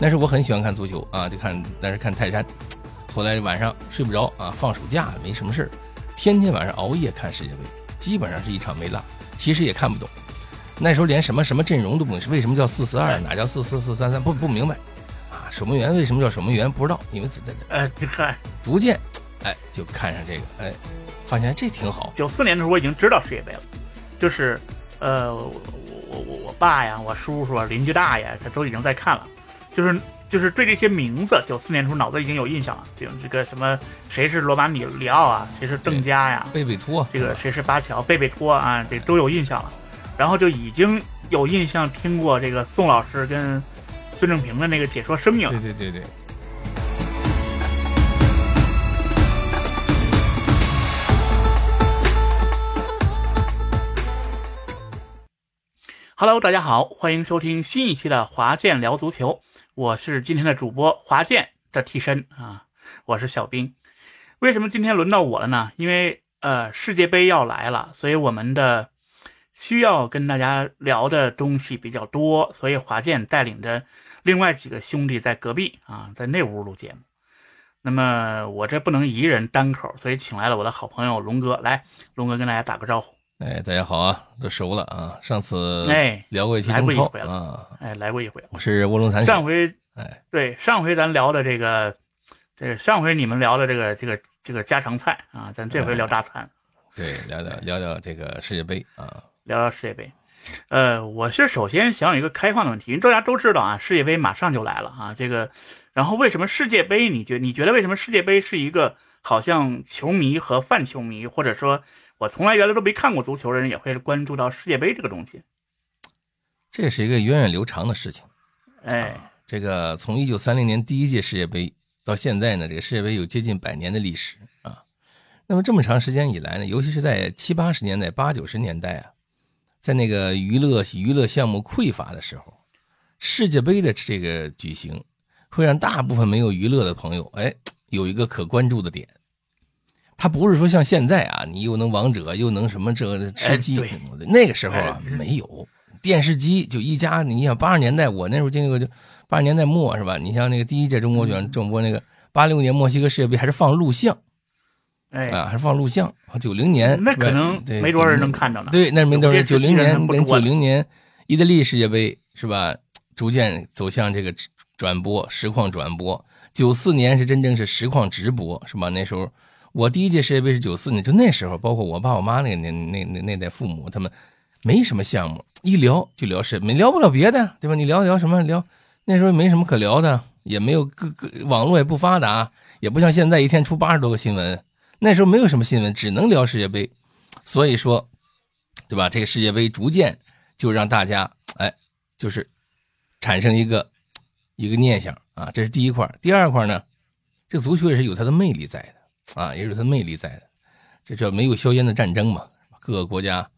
那时候我很喜欢看足球啊，就看，但是看泰山。后来晚上睡不着啊，放暑假没什么事儿，天天晚上熬夜看世界杯，基本上是一场没落。其实也看不懂，那时候连什么什么阵容都不懂，为什么叫四四二，哪叫四四四三三，不不明白。啊，守门员为什么叫守门员？不知道，因为在这，哎，你看，逐渐，哎，就看上这个，哎，发现这挺好。九四年的时候我已经知道世界杯了，就是，呃，我我我我爸呀，我叔叔啊、邻居大爷，他都已经在看了，就是。就是对这些名字，九四年时候脑子已经有印象了，比如这个什么谁是罗马里里奥啊，谁是邓加呀，贝贝托，这个谁是巴乔，贝贝托啊，这都有印象了。然后就已经有印象听过这个宋老师跟孙正平的那个解说声音了。对对对对。Hello，大家好，欢迎收听新一期的华健聊足球。我是今天的主播华健的替身啊，我是小兵。为什么今天轮到我了呢？因为呃世界杯要来了，所以我们的需要跟大家聊的东西比较多，所以华健带领着另外几个兄弟在隔壁啊，在那屋录节目。那么我这不能一人单口，所以请来了我的好朋友龙哥。来，龙哥跟大家打个招呼。哎，大家好啊，都熟了啊。上次哎聊过一期中超啊，哎来过一回。我是卧龙残上回哎对上回咱聊的这个，这上回你们聊的这个这个这个家常菜啊，咱这回聊大餐。对，聊聊聊聊这个世界杯啊，聊聊世界杯。呃，我是首先想有一个开放的问题，因为大家都知道啊，世界杯马上就来了啊。这个，然后为什么世界杯？你觉你觉得为什么世界杯是一个好像球迷和泛球迷，或者说？我从来原来都没看过足球的人也会关注到世界杯这个东西，这是一个源远流长的事情。哎，这个从一九三零年第一届世界杯到现在呢，这个世界杯有接近百年的历史啊。那么这么长时间以来呢，尤其是在七八十年代、八九十年代啊，在那个娱乐娱乐项目匮乏的时候，世界杯的这个举行会让大部分没有娱乐的朋友哎有一个可关注的点。他不是说像现在啊，你又能王者，又能什么这吃鸡，那个时候啊没有电视机，就一家。你想八十年代，我那时候经历过，就八十年代末是吧？你像那个第一届中国选转播那个八六年墨西哥世界杯，还是放录像，哎啊，还是放录像。九零年那可能没多少人能看着呢。对，那没多少人。九零年跟九零年意大利世界杯是吧？逐渐走向这个转播实况转播。九四年是真正是实况直播是吧？那时候。我第一届世界杯是九四年，就那时候，包括我爸我妈那个年那那那代父母，他们没什么项目，一聊就聊世，没聊不了别的，对吧？你聊聊什么聊？那时候没什么可聊的，也没有各个网络也不发达，也不像现在一天出八十多个新闻。那时候没有什么新闻，只能聊世界杯，所以说，对吧？这个世界杯逐渐就让大家哎，就是产生一个一个念想啊，这是第一块。第二块呢，这足球也是有它的魅力在的。啊，也有它魅力在的，这叫没有硝烟的战争嘛。各个国家，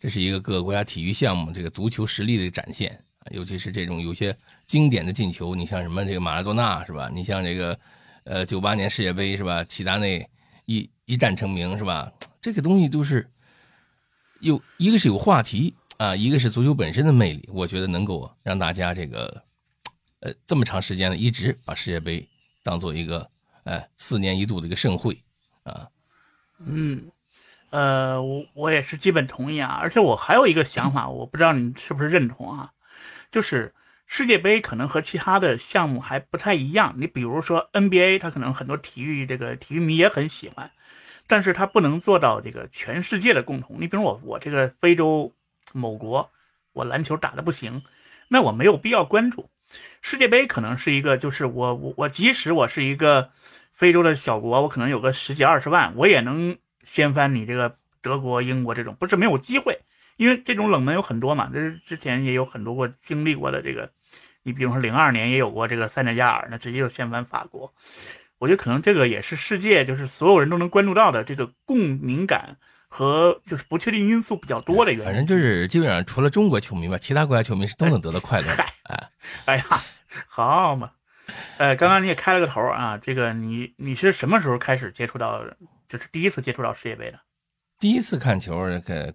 这是一个各个国家体育项目这个足球实力的展现，尤其是这种有些经典的进球，你像什么这个马拉多纳是吧？你像这个，呃，九八年世界杯是吧？齐达内一一战成名是吧？这个东西都是有一个是有话题啊，一个是足球本身的魅力，我觉得能够让大家这个，呃，这么长时间呢，一直把世界杯当做一个。哎，四年一度的一个盛会，啊，嗯，呃，我我也是基本同意啊，而且我还有一个想法，我不知道你是不是认同啊，就是世界杯可能和其他的项目还不太一样。你比如说 NBA，它可能很多体育这个体育迷也很喜欢，但是它不能做到这个全世界的共同。你比如我，我这个非洲某国，我篮球打的不行，那我没有必要关注。世界杯可能是一个，就是我我我，即使我是一个非洲的小国，我可能有个十几二十万，我也能掀翻你这个德国、英国这种，不是没有机会，因为这种冷门有很多嘛。这是之前也有很多过经历过的这个，你比如说零二年也有过这个塞内加尔，那直接就掀翻法国。我觉得可能这个也是世界，就是所有人都能关注到的这个共鸣感。和就是不确定因素比较多的一个，反正就是基本上除了中国球迷吧，其他国家球迷是都能得到快乐。哎，哎呀，好嘛，呃，刚刚你也开了个头啊，这个你你是什么时候开始接触到，就是第一次接触到世界杯的？第一次看球，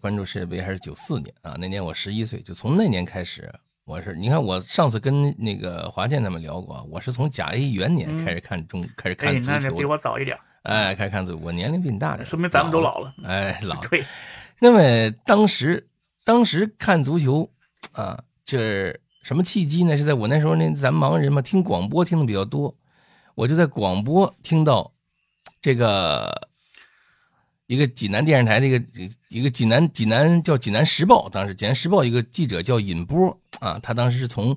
关注世界杯还是九四年啊，那年我十一岁，就从那年开始，我是你看，我上次跟那个华健他们聊过，我是从甲 A 元年开始看中，开始看足球。比我早一点。哎，开始看足球，我年龄比你大点，说明咱们都老了。哎，老。对。那么当时，当时看足球啊，这什么契机呢？是在我那时候那咱盲人嘛，听广播听的比较多，我就在广播听到这个。一个济南电视台的一个一个济南济南叫济南时报，当时济南时报一个记者叫尹波啊，他当时是从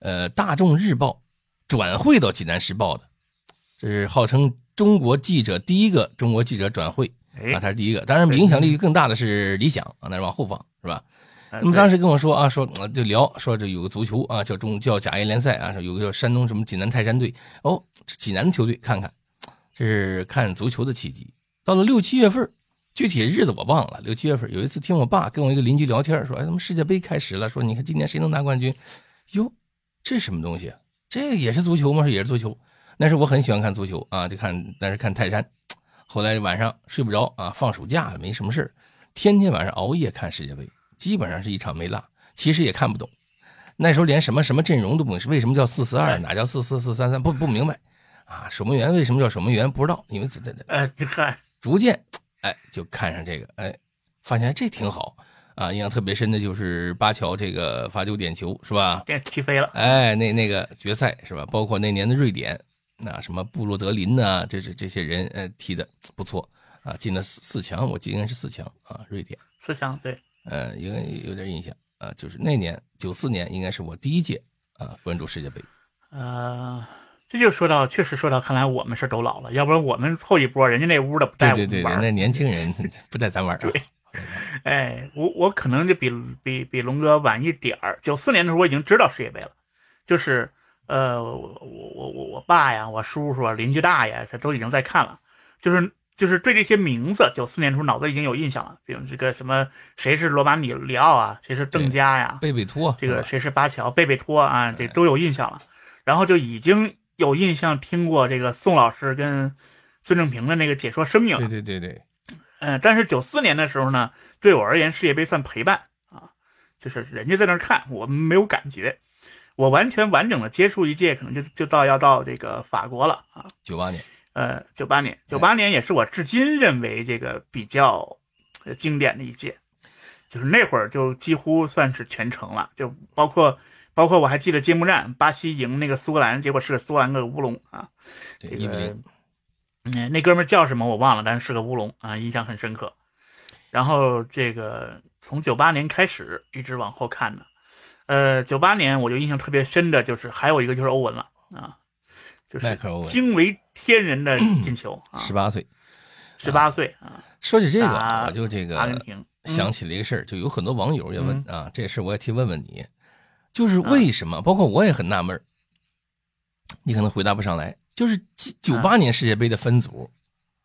呃大众日报转会到济南时报的，这是号称中国记者第一个中国记者转会啊，他是第一个。当然影响力更大的是李想啊，那是往后放是吧？那么当时跟我说啊，说就聊说这有个足球啊，叫中叫甲 A 联赛啊，有个叫山东什么济南泰山队哦，济南的球队看看，这是看足球的契机。到了六七月份，具体日子我忘了。六七月份有一次，听我爸跟我一个邻居聊天，说：“哎，他们世界杯开始了，说你看今年谁能拿冠军？”哟，这什么东西？这也是足球吗？也是足球。那时我很喜欢看足球啊，就看，但是看泰山。后来晚上睡不着啊，放暑假了没什么事天天晚上熬夜看世界杯，基本上是一场没落。其实也看不懂，那时候连什么什么阵容都不懂，是为什么叫四四二？哪叫四四四三三？不不明白啊！守门员为什么叫守门员？不知道，因为这这这…… 哎，你看。逐渐，哎，就看上这个，哎，发现这挺好啊。印象特别深的就是巴乔这个罚球点球，是吧？踢飞了。哎，那那个决赛是吧？包括那年的瑞典，那什么布洛德林呐，这这这些人，呃，踢的不错啊，进了四四强，我记得应该是四强啊，瑞典四强对。呃，应该有点印象啊，就是那年九四年，应该是我第一届啊关注世界杯。呃。这就说到，确实说到，看来我们是都老了，要不然我们凑一波，人家那屋的不带我们玩。那年轻人 不带咱玩。对，哎，我我可能就比比比龙哥晚一点儿。九四年的时候我已经知道世界杯了，就是呃，我我我我爸呀，我叔叔啊，邻居大爷这都已经在看了，就是就是对这些名字，九四年的时候脑子已经有印象了，比如这个什么谁是罗马里里奥啊，谁是邓加呀，贝贝托，这个谁是巴乔，贝贝托啊，这都有印象了，然后就已经。有印象听过这个宋老师跟孙正平的那个解说声音，对对对对，嗯，但是九四年的时候呢，对我而言世界杯算陪伴啊，就是人家在那看，我没有感觉，我完全完整的接触一届，可能就就到要到这个法国了啊，九八年，呃，九八年，九八年也是我至今认为这个比较经典的一届，就是那会儿就几乎算是全程了，就包括。包括我还记得揭幕战，巴西赢那个苏格兰，结果是个苏格兰个乌龙啊。这个，嗯，那哥们叫什么我忘了，但是是个乌龙啊，印象很深刻。然后这个从九八年开始一直往后看的，呃，九八年我就印象特别深的就是还有一个就是欧文了啊，就是惊为天人的进球啊，十八岁，十八岁啊。说起这个，我就这个阿根廷想起了一个事儿，就有很多网友也问啊，这事我也替问问你。就是为什么？包括我也很纳闷你可能回答不上来。就是九八年世界杯的分组，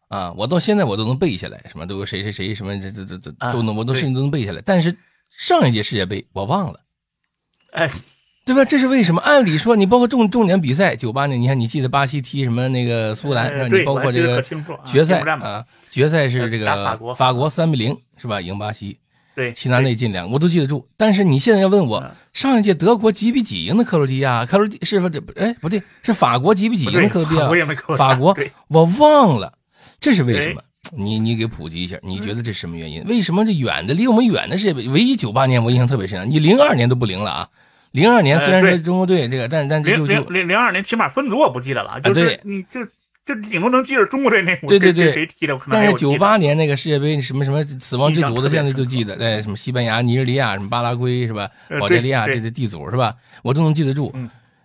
啊，我到现在我都能背下来，什么都有谁谁谁什么这这这这都能，我都甚至都能背下来。但是上一届世界杯我忘了，哎，对吧？这是为什么？按理说，你包括重重点比赛，九八年，你看你记得巴西踢什么那个苏格兰，你包括这个决赛啊，决赛是这个法国三比零是吧？赢巴西。对，齐达内进两个，我都记得住。但是你现在要问我，上一届德国几比几赢的克罗地亚？克罗地是不这不哎不对，是法国几比几赢的克罗地亚？法国，我忘了，这是为什么？你你给普及一下，你觉得这是什么原因？为什么这远的离我们远的世界杯，唯一九八年我印象特别深。你零二年都不灵了啊？零二年虽然是中国队这个，但但就零零零二年起码分组我不记得了，就是你就。就顶多能记着中国队那对对对谁踢的，但是九八年那个世界杯什么什么死亡之组的，现在就记得，在，什么西班牙、尼日利亚、什么巴拉圭是吧？保加利亚这这地组是吧？我都能记得住。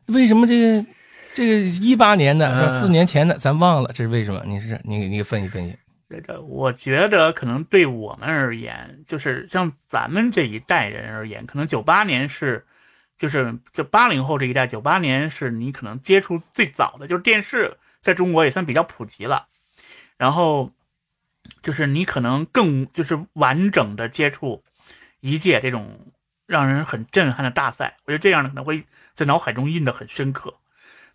为什么这个这个一八年的四年前的咱忘了？这是为什么？你是你你给分析分析。这个我觉得可能对我们而言，就是像咱们这一代人而言，可能九八年是就是就八零后这一代，九八年是你可能接触最早的就是电视。在中国也算比较普及了，然后就是你可能更就是完整的接触一届这种让人很震撼的大赛，我觉得这样的可能会在脑海中印得很深刻。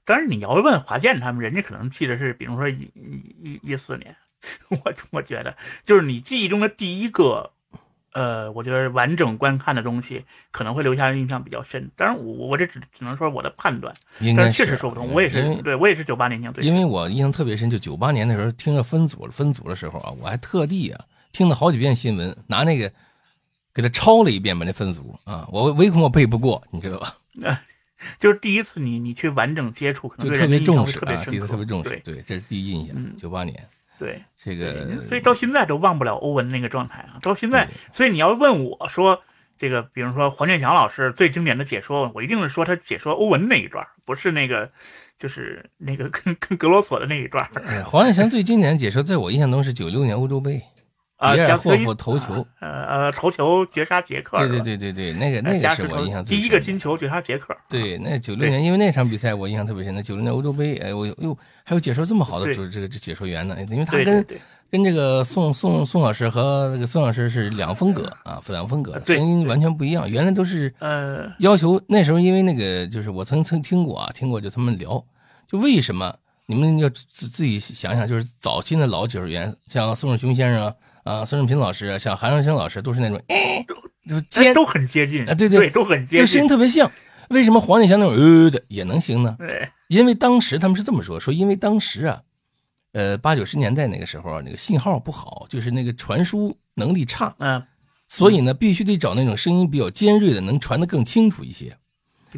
但是你要问华健他们，人家可能记得是，比如说一一一四年，我我觉得就是你记忆中的第一个呃，我觉得完整观看的东西可能会留下印象比较深。当然，我我这只只能说我的判断，但是确实说不通。我也是，对我也是九八年听最。因为我印象特别深，就九八年的时候听着分组分组的时候啊，我还特地啊听了好几遍新闻，拿那个给他抄了一遍吧那分组啊，我唯恐我背不过，你知道吧？就是第一次你你去完整接触，可能就特别重视啊，第一次特别重视，对对，这是第一印象。九八年。对这个，所以到现在都忘不了欧文那个状态啊！到现在，所以你要问我说，这个，比如说黄健翔老师最经典的解说，我一定是说他解说欧文那一段，不是那个，就是那个跟跟格罗索的那一段。黄健翔最经典的解说，在我印象中是九六年欧洲杯。啊，比尔霍夫头球，呃呃，头球绝杀杰克，对对对对对，那个那个是我印象最第一个金球绝杀杰克。对，那九六年，因为那场比赛我印象特别深。那九六年欧洲杯，哎，我哟还有解说这么好的主这个这解说员呢，因为他跟跟这个宋宋宋老师和那个宋老师是两风格啊，两风格，声音完全不一样。原来都是呃要求那时候，因为那个就是我曾曾听过啊，听过就他们聊，就为什么你们要自自己想想，就是早期的老解说员，像宋世雄先生啊。啊，孙正平老师，像韩长生老师，都是那种，哎，就尖，都很接近啊，对对，都很接近，声音特别像。为什么黄健翔那种呃的也能行呢？对，因为当时他们是这么说，说因为当时啊，呃，八九十年代那个时候啊，那个信号不好，就是那个传输能力差，嗯，所以呢，必须得找那种声音比较尖锐的，能传得更清楚一些。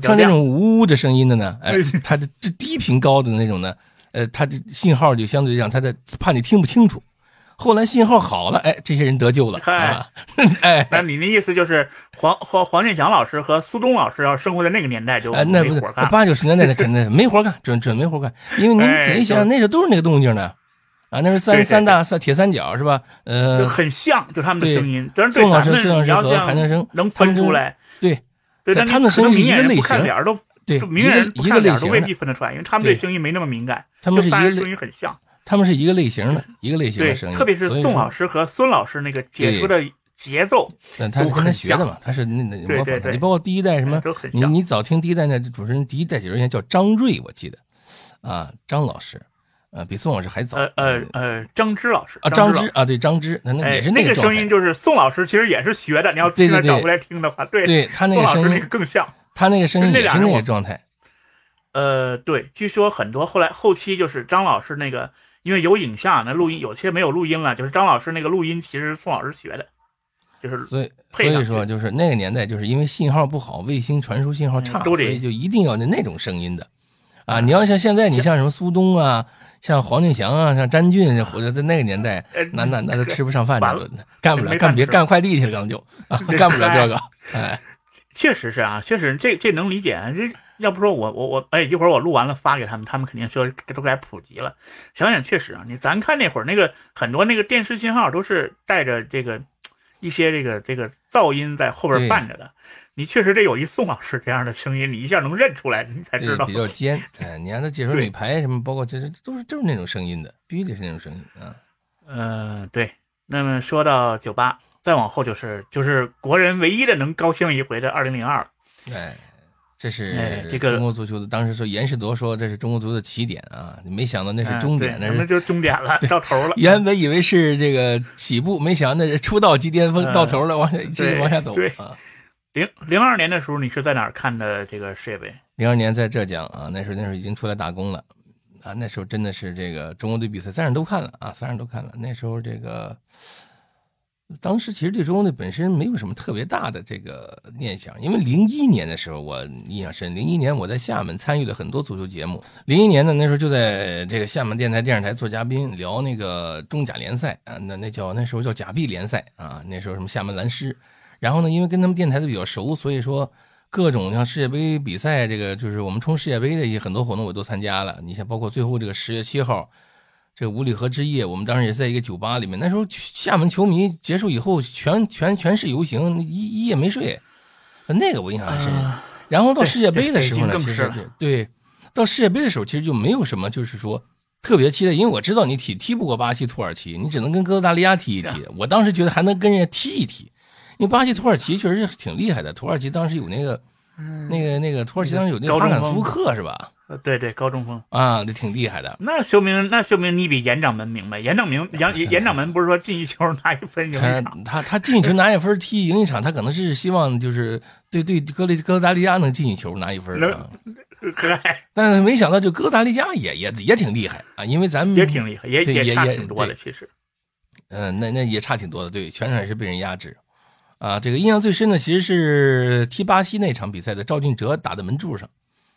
像那种呜呜的声音的呢，哎，它的这低频高的那种呢，呃，它的信号就相对来讲，它的怕你听不清楚。后来信号好了，哎，这些人得救了。嗨，哎，那你的意思就是黄黄黄健翔老师和苏东老师要生活在那个年代就没活干。八九十年代那肯定没活干，准准没活干。因为您仔细想想，那时候都是那个动静呢，啊，那是三三大三铁三角是吧？呃，很像，就他们的声音。宋老师、孙老师和韩正生能分出来。对，对，他们的声音是一个类型。对，名人一个类型都未必分得出来，因为他们对声音没那么敏感。他们是声音很像。他们是一个类型的，一个类型的声音，特别是宋老师和孙老师那个解说的节奏，他是跟他学的嘛，他是那那模仿的。你包括第一代什么，你你早听第一代那主持人，第一代解说员叫张瑞，我记得啊，张老师，呃，比宋老师还早。呃呃呃，张芝老师啊，张芝啊，对张芝，那那也是那个声音，就是宋老师其实也是学的。你要现在找过来听的话，对，对他那个声音更像，他那个声音也是那个状态。呃，对，据说很多后来后期就是张老师那个。因为有影像，那录音有些没有录音了，就是张老师那个录音，其实宋老师学的，就是所以所以说就是那个年代，就是因为信号不好，卫星传输信号差，所以就一定要那那种声音的啊！你要像现在，你像什么苏东啊，像黄健翔啊，像詹俊，或者在那个年代，那那那都吃不上饭了，干不了，干别干快递去了，刚就啊，干不了这个，哎，确实是啊，确实这这能理解这。要不说我我我哎，一会儿我录完了发给他们，他们肯定说都该普及了。想想确实啊，你咱看那会儿那个很多那个电视信号都是带着这个一些这个这个噪音在后边伴着的。你确实得有一宋老师这样的声音，你一下能认出来，你才知道比较尖。哎，你让他解说女排什么，包括这这都是就是那种声音的，必须得是那种声音啊。嗯，对。那么说到九八，再往后就是就是国人唯一的能高兴一回的二零零二了。哎。这是这个中国足球的，当时说严世铎说这是中国足球的起点啊，没想到那是终点，那是就终点了，到头了。原本以为是这个起步，没想到那是出道即巅峰，到头了，往下继续往下走啊。零零二年的时候，你是在哪儿看的这个世界杯？零二年在浙江啊，那时候那时候已经出来打工了啊，那时候真的是这个中国队比赛，三人都看了啊，三人都看了。那时候这个。当时其实对中国队本身没有什么特别大的这个念想，因为零一年的时候我印象深，零一年我在厦门参与了很多足球节目。零一年呢，那时候就在这个厦门电台电视台做嘉宾，聊那个中甲联赛啊，那那叫那时候叫甲 B 联赛啊，那时候什么厦门蓝狮。然后呢，因为跟他们电台的比较熟，所以说各种像世界杯比赛，这个就是我们冲世界杯的一些很多活动我都参加了。你像包括最后这个十月七号。这五里河之夜，我们当时也是在一个酒吧里面。那时候厦门球迷结束以后，全全全市游行，一一夜没睡。那个我印象很深。然后到世界杯的时候呢，其实对，到世界杯的时候其实就没有什么，就是说特别期待，因为我知道你踢踢不过巴西、土耳其，你只能跟哥斯达黎加踢一踢。我当时觉得还能跟人家踢一踢，因为巴西、土耳其确实是挺厉害的。土耳其当时有那个那个那个土耳其当时有那个哈坎苏克是吧？呃，对对，高中锋啊，这挺厉害的。那说明那说明你比严掌门明白。严掌门严严掌门不是说进一球拿一分赢一场，他他进一球拿一分踢赢一场，他可能是希望就是对对哥利哥达利加能进一球拿一分啊。但是没想到就哥达利加也也也挺厉害啊，因为咱们也挺厉害，也也差挺多的其实。嗯，那那也差挺多的，对，全场也是被人压制。啊，这个印象最深的其实是踢巴西那场比赛的赵俊哲打在门柱上。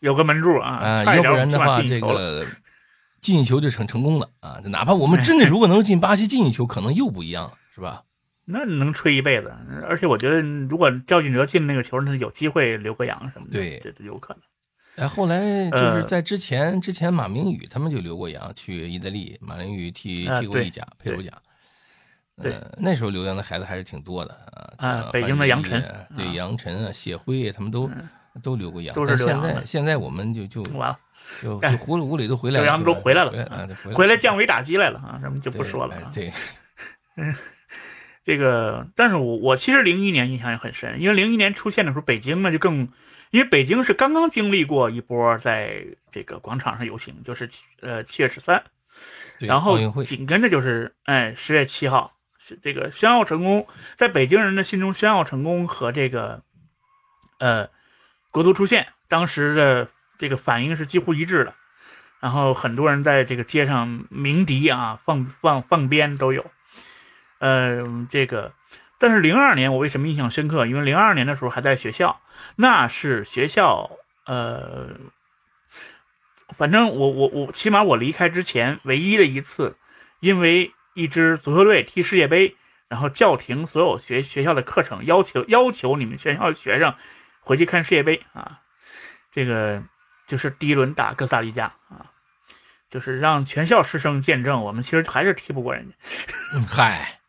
有个门柱啊，啊，要不然的话，这个进一球就成成功了啊！哪怕我们真的如果能进巴西进一球，可能又不一样了，是吧？那能吹一辈子。而且我觉得，如果赵俊哲进那个球，那有机会留个洋什么的，对，这有可能。哎，后来就是在之前，之前马明宇他们就留过洋去意大利，马明宇踢踢过意甲、佩鲁贾。对，那时候留洋的孩子还是挺多的啊。北京的杨晨，对杨晨啊，谢辉他们都。都留过洋，都是现在现在我们就就完了，就 就葫芦屋里都回来了，洋都回来了，回来降维打击来了啊，咱们就不说了。对，嗯，这个，但是我我其实零一年印象也很深，因为零一年出现的时候，北京呢就更，因为北京是刚刚经历过一波在这个广场上游行，就是呃七月十三，然后紧跟着就是哎十月七号是这个宣奥成功，在北京人的心中宣奥成功和这个呃。国足出现，当时的这个反应是几乎一致的，然后很多人在这个街上鸣笛啊，放放放鞭都有。呃，这个，但是零二年我为什么印象深刻？因为零二年的时候还在学校，那是学校，呃，反正我我我起码我离开之前唯一的一次，因为一支足球队踢世界杯，然后叫停所有学学校的课程，要求要求你们学校学生。回去看世界杯啊，这个就是第一轮打哥斯达黎加啊，就是让全校师生见证，我们其实还是踢不过人家。嗨，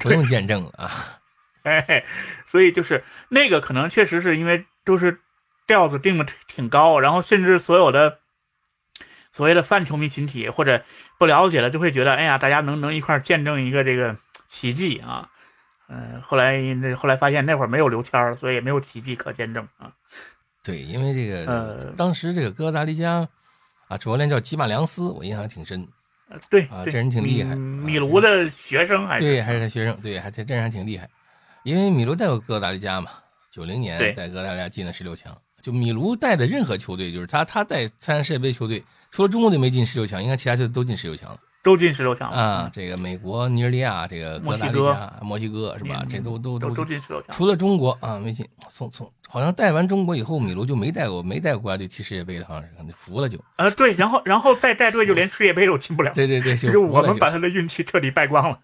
不用见证了啊。哎，所以就是那个可能确实是因为都是调子定的挺高，然后甚至所有的所谓的泛球迷群体或者不了解了，就会觉得哎呀，大家能能一块见证一个这个奇迹啊。嗯，后来那后来发现那会儿没有刘谦所以也没有奇迹可见证啊。对，因为这个呃当时这个哥达黎加啊，主教练叫吉马良斯，我印象挺深。对啊，这人挺厉害。米卢的学生还对，还是他学生，对，还这这人还挺厉害。因为米卢带过哥达黎加嘛，九零年带哥达黎加进了十六强。就米卢带的任何球队，就是他他带参加世界杯球队，除了中国队没进十六强，应该其他球队都进十六强了。都进十六强啊！这个美国、尼日利亚、这个哥达黎加、墨西哥是吧？这都都都都进十六强。除了中国啊，没进。从从好像带完中国以后，米卢就没带过没带过国家队踢世界杯了，好像是服了就。呃，对，然后然后再带队就连世界杯都进不了。对对对，就是我们把他的运气彻底败光了。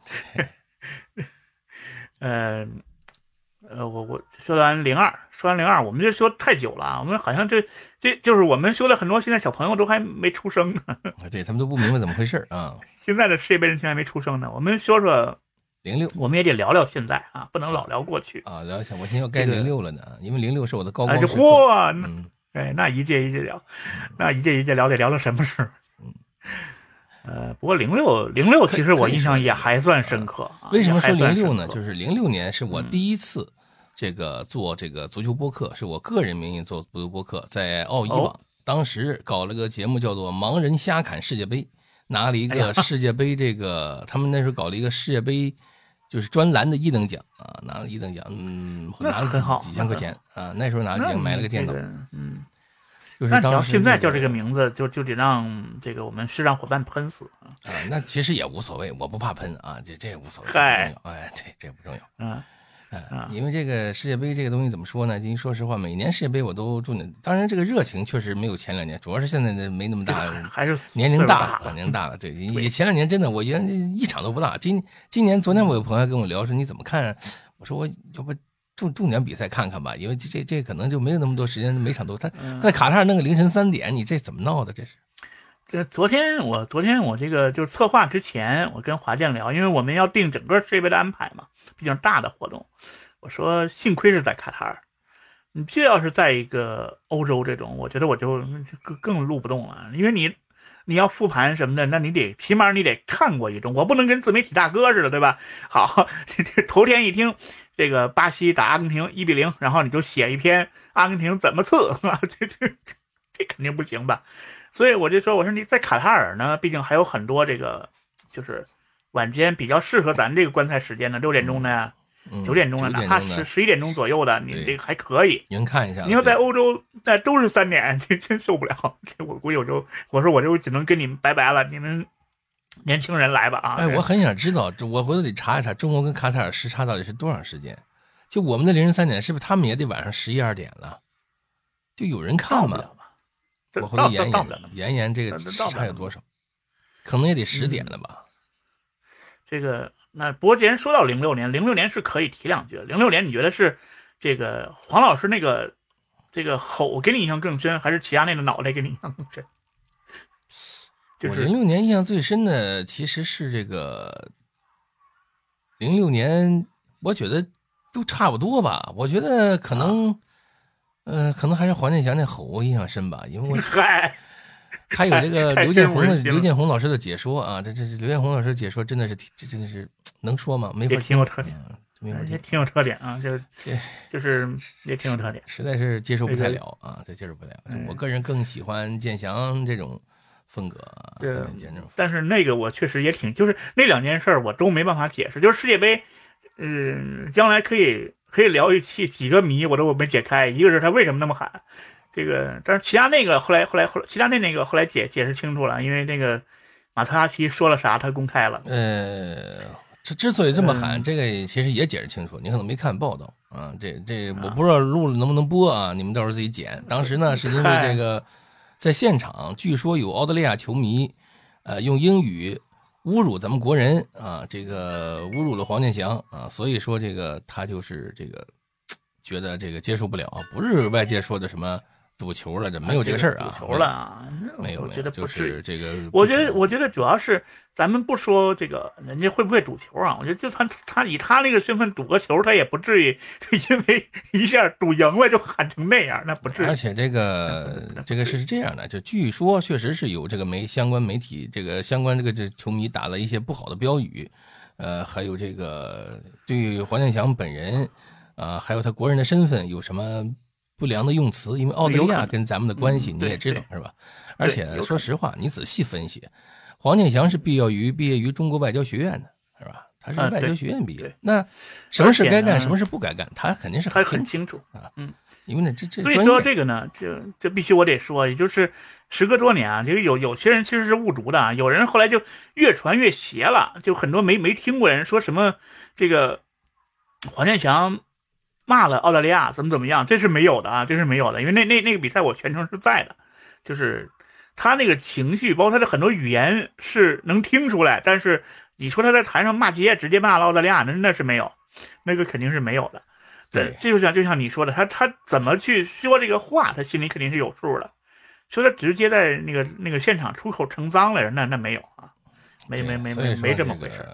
嗯。呃，我我说完零二，说完零二，我们就说太久了，我们好像这这就是我们说的很多，现在小朋友都还没出生呢，对他们都不明白怎么回事啊。现在的世界杯人群还没出生呢，我们说说零六，我们也得聊聊现在啊，不能老聊过去啊。聊一下，我现在要该零六了呢，因为零六是我的高光时刻。嚯，嗯，哎，那一届一届聊，那一届一届聊得聊到什么时候？嗯。呃，不过零六零六其实我印象也还算深刻。为什么说零六呢？就是零六年是我第一次。这个做这个足球播客是我个人名义做足球播客，在奥一网当时搞了个节目叫做《盲人瞎侃世界杯》，拿了一个世界杯这个，他们那时候搞了一个世界杯，就是专栏的一等奖啊，拿了一等奖，嗯，拿了几千块钱啊，那时候拿了钱买了个电脑，嗯，就是当时现在叫这个名字，就就得让这个我们市长伙伴喷死啊，那其实也无所谓，我不怕喷啊，这这也无所谓，哎，这这不重要，嗯。啊，因为这个世界杯这个东西怎么说呢？因为说实话，每年世界杯我都重点，当然这个热情确实没有前两年，主要是现在的没那么大，还是年龄大了，年龄大了。对，也前两年真的我原一场都不大。今今年昨天我有朋友跟我聊说你怎么看？我说我要不重重点比赛看看吧，因为这这这可能就没有那么多时间，每场都他在卡塔尔弄个凌晨三点，你这怎么闹的？这是。这昨天我昨天我这个就是策划之前，我跟华健聊，因为我们要定整个世界杯的安排嘛。毕竟大的活动，我说幸亏是在卡塔尔，你这要是在一个欧洲这种，我觉得我就更更录不动了，因为你你要复盘什么的，那你得起码你得看过一种，我不能跟自媒体大哥似的，对吧？好，头天一听这个巴西打阿根廷一比零，然后你就写一篇阿根廷怎么次，这这这肯定不行吧？所以我就说，我说你在卡塔尔呢，毕竟还有很多这个，就是晚间比较适合咱这个观赛时间的，六点钟的、九点钟的，哪怕十十一点钟左右的，你这个还可以。您看一下，你要在欧洲，在都是三点，这真受不了。这我估计我就我说我就只能跟你们拜拜了，你们年轻人来吧啊！哎，我很想知道，我回头得查一查，中国跟卡塔尔时差到底是多长时间？就我们的凌晨三点，是不是他们也得晚上十一二点了？就有人看吗？我回头研研研研这个时差有多少，可能也得十点了吧。这个那不过既然说到零六年，零六年是可以提两句。零六年你觉得是这个黄老师那个这个吼给你印象更深，还是齐亚内的脑袋给你印象更深？我零六年印象最深的其实是这个零六年，我觉得。都差不多吧，我觉得可能，呃，可能还是黄健翔那吼印象深吧，因为我嗨，还有这个刘建宏的刘建宏老师的解说啊，这这是刘建宏老师解说真的是这真的是能说吗？没法听，挺有特点，也挺有特点啊，就就是也挺有特点，实在是接受不太了啊，这接受不了。我个人更喜欢建翔这种风格，对，但是那个我确实也挺，就是那两件事我都没办法解释，就是世界杯。嗯，将来可以可以聊一期几个谜我都没解开，一个是他为什么那么喊，这个，但是其他那个后来后来后来其他那那个后来解解释清楚了，因为那个马特拉齐说了啥，他公开了。呃，之之所以这么喊，这个其实也解释清楚，你可能没看报道啊，这这我不知道录了能不能播啊，你们到时候自己剪。当时呢是因为这个在现场，据说有澳大利亚球迷，呃，用英语。侮辱咱们国人啊，这个侮辱了黄健翔啊，所以说这个他就是这个觉得这个接受不了，不是外界说的什么赌球了，这没有这个事儿啊，赌球了啊，没有，我觉得就是这个，我觉得我觉得主要是。咱们不说这个人家会不会赌球啊？我觉得就算他以他那个身份赌个球，他也不至于 因为一下赌赢了就喊成那样，那不至于。而且这个 这个是这样的，就据说确实是有这个媒相关媒体这个相关这个这球迷打了一些不好的标语，呃，还有这个对黄健翔本人啊，还有他国人的身份有什么不良的用词？因为澳大利亚跟咱们的关系你也知道是吧？而且说实话，你仔细分析。黄健翔是毕业于毕业于中国外交学院的，是吧？他是外交学院毕业。那什么事该干，什么事不该干，他肯定是很清楚啊。嗯，因为呢，这这所以说这个呢，这这必须我得说，也就是时隔多年啊，这个有有些人其实是误读的啊。有人后来就越传越邪了，就很多没没听过人说什么这个黄健翔骂了澳大利亚怎么怎么样，这是没有的啊，这是没有的。因为那那那个比赛我全程是在的，就是。他那个情绪，包括他的很多语言是能听出来，但是你说他在台上骂街，直接骂了澳大利亚，那那是没有，那个肯定是没有的。对，这就像就像你说的，他他怎么去说这个话，他心里肯定是有数的。说他直接在那个那个现场出口成脏了，那那没有啊，没没没没没这么回事。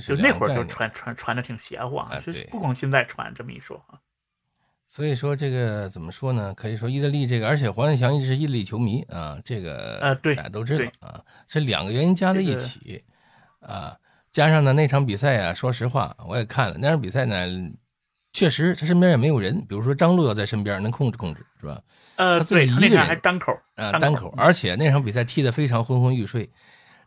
就那会儿就传传传的挺邪乎啊，就不光现在传这么一说啊。所以说这个怎么说呢？可以说意大利这个，而且黄健翔一直是意大利球迷啊，这个呃，对，大家都知道啊，这两个原因加在一起啊，加上呢那场比赛啊，说实话我也看了那场比赛呢，确实他身边也没有人，比如说张璐要在身边能控制控制是吧？呃，他自己一个人还单口啊，单口，而且那场比赛踢得非常昏昏欲睡，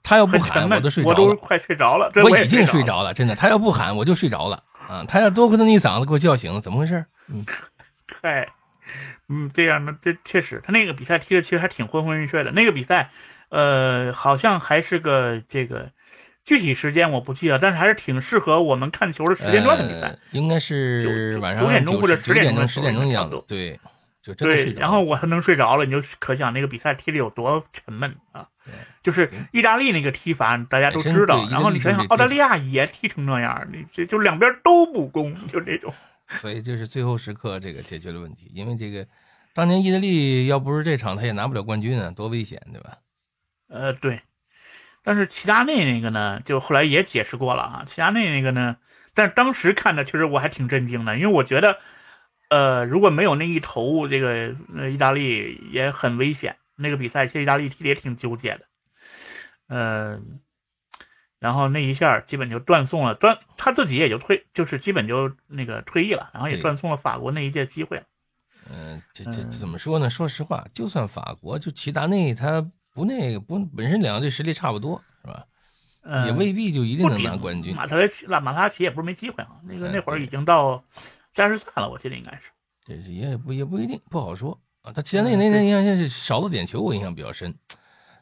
他要不喊我都睡着了，我都快睡着了，我已经睡着了，真的，他要不喊我就睡着了啊，他要多亏他那一嗓子给我叫醒了，怎么回事？嗯。嗨，嗯，这样的这确实，他那个比赛踢的其实还挺昏昏欲睡的。那个比赛，呃，好像还是个这个具体时间我不记得，但是还是挺适合我们看球的时间段的比赛。应该是晚上九点钟或者十点钟、十点钟一样的。对，就真的对，然后我还能睡着了，你就可想那个比赛踢的有多沉闷啊！就是意大利那个踢法大家都知道，然后你想想澳大利亚也踢成那样，你这就两边都不攻，就这种。所以就是最后时刻这个解决了问题，因为这个当年意大利要不是这场他也拿不了冠军啊，多危险，对吧？呃，对。但是齐达内那个呢，就后来也解释过了啊。齐达内那个呢，但是当时看的确实我还挺震惊的，因为我觉得，呃，如果没有那一头，这个呃意大利也很危险。那个比赛其实意大利踢的也挺纠结的，嗯。然后那一下基本就断送了，断他自己也就退，就是基本就那个退役了，然后也断送了法国那一届机会。嗯，这这怎么说呢？说实话，就算法国，就齐达内他不那个不本身两个队实力差不多，是吧？也未必就一定能拿冠军。马特雷奇、拉马拉奇也不是没机会啊。那个那会儿已经到加时赛了，我记得应该是。这也不也不一定，不好说啊。他前那那那那印象是少了点球，我印象比较深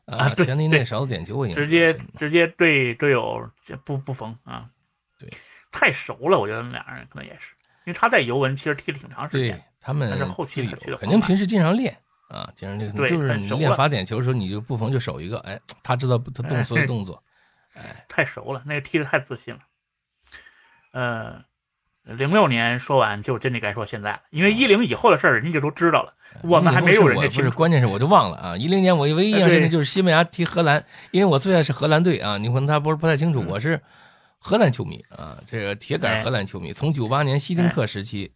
啊。前那那勺子点球，我印象直接直接对队友不不缝啊。对，太熟了，我觉得俩人可能也是，因为他在尤文其实踢了挺长时间，对他们但是后期肯定平时经常练啊，经常练，就是你练罚点球的时候，你就不缝就守一个，哎，他知道他动所有动作。哎，太熟了，那个踢的太自信了。呃，零六年说完就真的该说现在了，因为一零以后的事儿人家就都知道了，我们还没有人家不是，关键是我就忘了啊。一零年我唯一印象深的就是西班牙踢荷兰，因为我最爱是荷兰队啊。你可能他不是不太清楚，我是荷兰球迷啊，这个铁杆荷兰球迷，从九八年希丁克时期。